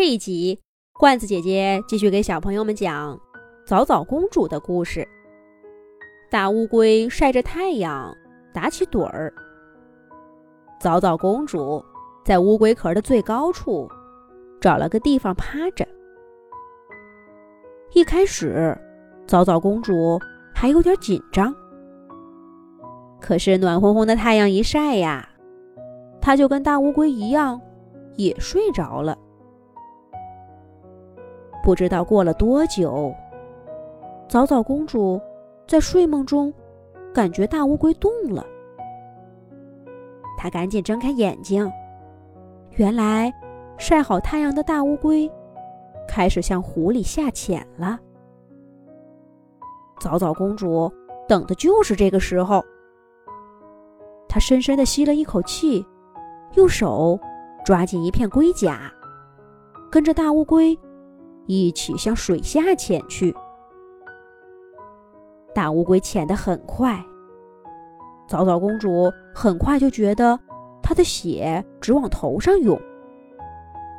这一集，罐子姐姐继续给小朋友们讲早早公主的故事。大乌龟晒着太阳，打起盹儿。早早公主在乌龟壳的最高处找了个地方趴着。一开始，早早公主还有点紧张，可是暖烘烘的太阳一晒呀，她就跟大乌龟一样，也睡着了。不知道过了多久，早早公主在睡梦中感觉大乌龟动了，她赶紧睁开眼睛，原来晒好太阳的大乌龟开始向湖里下潜了。早早公主等的就是这个时候，她深深的吸了一口气，用手抓紧一片龟甲，跟着大乌龟。一起向水下潜去。大乌龟潜得很快，早早公主很快就觉得她的血直往头上涌，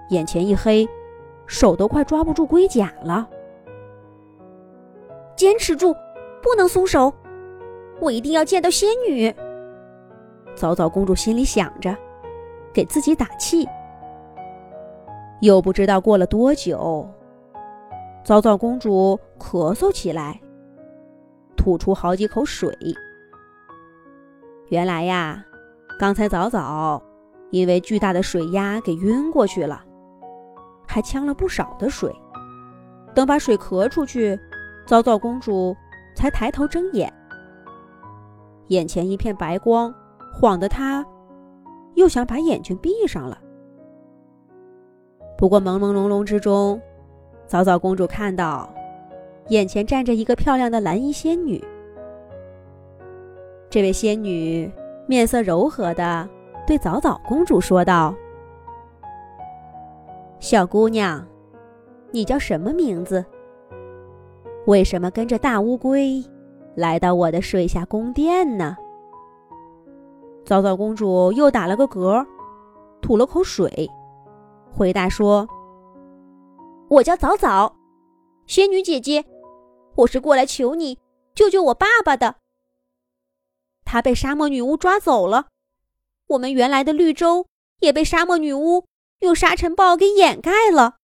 眼前一黑，手都快抓不住龟甲了。坚持住，不能松手，我一定要见到仙女。早早公主心里想着，给自己打气。又不知道过了多久。早早公主咳嗽起来，吐出好几口水。原来呀，刚才早早因为巨大的水压给晕过去了，还呛了不少的水。等把水咳出去，早早公主才抬头睁眼，眼前一片白光，晃得她又想把眼睛闭上了。不过朦朦胧胧之中。早早公主看到，眼前站着一个漂亮的蓝衣仙女。这位仙女面色柔和的对早早公主说道：“小姑娘，你叫什么名字？为什么跟着大乌龟来到我的水下宫殿呢？”早早公主又打了个嗝，吐了口水，回答说。我叫早早，仙女姐姐，我是过来求你救救我爸爸的。他被沙漠女巫抓走了，我们原来的绿洲也被沙漠女巫用沙尘暴给掩盖了。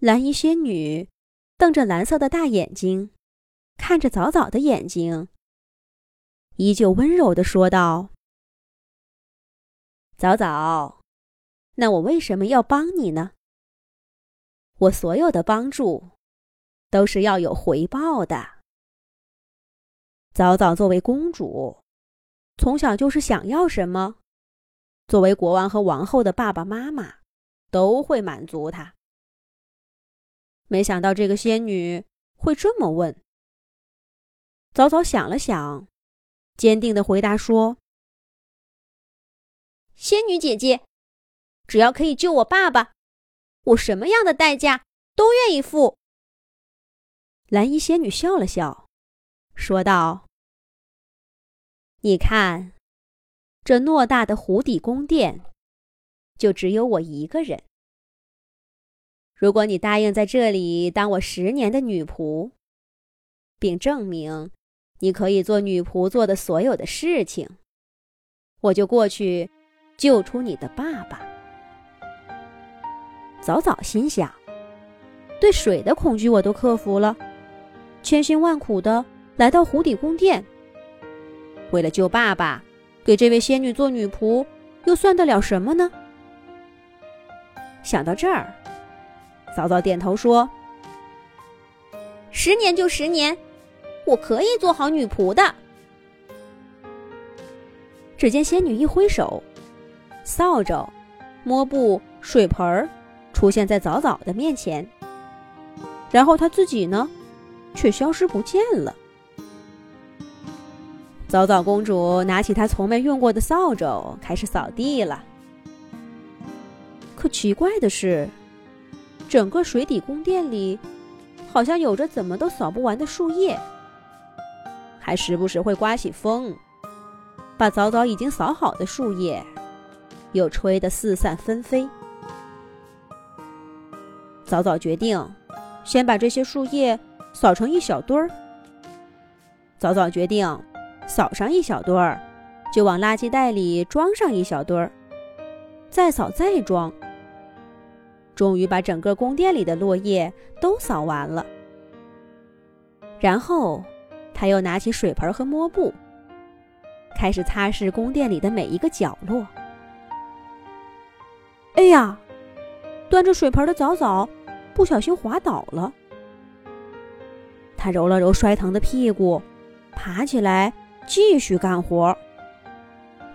蓝衣仙女瞪着蓝色的大眼睛，看着早早的眼睛，依旧温柔的说道：“早早，那我为什么要帮你呢？”我所有的帮助，都是要有回报的。早早作为公主，从小就是想要什么，作为国王和王后的爸爸妈妈都会满足她。没想到这个仙女会这么问。早早想了想，坚定的回答说：“仙女姐姐，只要可以救我爸爸。”我什么样的代价都愿意付。蓝衣仙女笑了笑，说道：“你看，这偌大的湖底宫殿，就只有我一个人。如果你答应在这里当我十年的女仆，并证明你可以做女仆做的所有的事情，我就过去救出你的爸爸。”早早心想，对水的恐惧我都克服了，千辛万苦的来到湖底宫殿，为了救爸爸，给这位仙女做女仆，又算得了什么呢？想到这儿，早早点头说：“十年就十年，我可以做好女仆的。”只见仙女一挥手，扫帚、抹布、水盆儿。出现在早早的面前，然后他自己呢，却消失不见了。早早公主拿起她从没用过的扫帚，开始扫地了。可奇怪的是，整个水底宫殿里，好像有着怎么都扫不完的树叶，还时不时会刮起风，把早早已经扫好的树叶，又吹得四散纷飞。早早决定，先把这些树叶扫成一小堆儿。早早决定，扫上一小堆儿，就往垃圾袋里装上一小堆儿，再扫再装。终于把整个宫殿里的落叶都扫完了。然后，他又拿起水盆和抹布，开始擦拭宫殿里的每一个角落。哎呀，端着水盆的早早不小心滑倒了。他揉了揉摔疼的屁股，爬起来继续干活。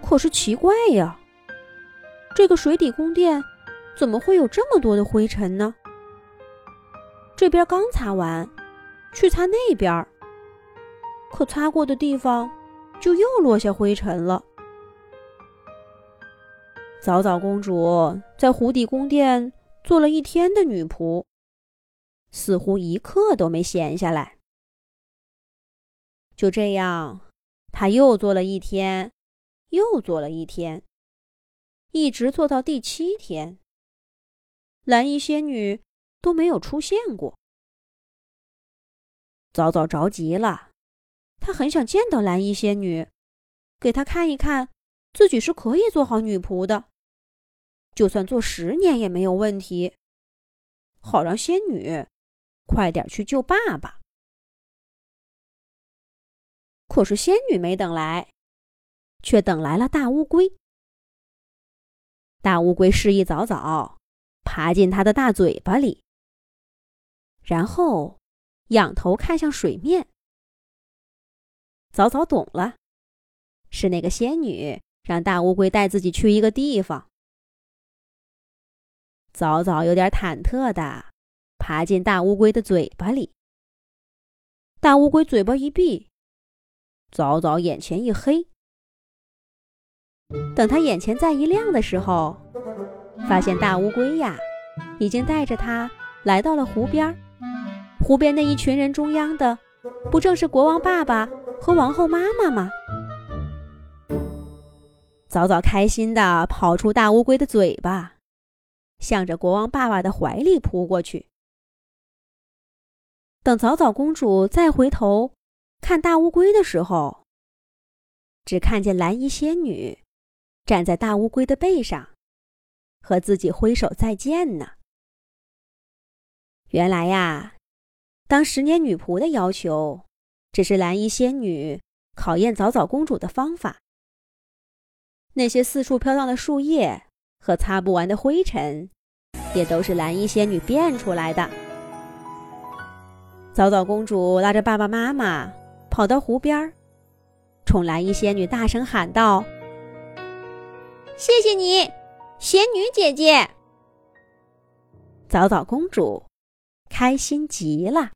可是奇怪呀，这个水底宫殿怎么会有这么多的灰尘呢？这边刚擦完。去擦那边，可擦过的地方就又落下灰尘了。早早公主在湖底宫殿做了一天的女仆，似乎一刻都没闲下来。就这样，她又做了一天，又做了一天，一直做到第七天，蓝衣仙女都没有出现过。早早着急了，他很想见到蓝衣仙女，给她看一看自己是可以做好女仆的，就算做十年也没有问题，好让仙女快点去救爸爸。可是仙女没等来，却等来了大乌龟。大乌龟示意早早爬进他的大嘴巴里，然后。仰头看向水面，早早懂了，是那个仙女让大乌龟带自己去一个地方。早早有点忐忑的爬进大乌龟的嘴巴里，大乌龟嘴巴一闭，早早眼前一黑。等他眼前再一亮的时候，发现大乌龟呀，已经带着他来到了湖边。湖边那一群人中央的，不正是国王爸爸和王后妈妈吗？早早开心的跑出大乌龟的嘴巴，向着国王爸爸的怀里扑过去。等早早公主再回头看大乌龟的时候，只看见蓝衣仙女站在大乌龟的背上，和自己挥手再见呢。原来呀。当十年女仆的要求，只是蓝衣仙女考验早早公主的方法。那些四处飘荡的树叶和擦不完的灰尘，也都是蓝衣仙女变出来的。早早公主拉着爸爸妈妈跑到湖边儿，冲蓝衣仙女大声喊道：“谢谢你，仙女姐姐！”早早公主开心极了。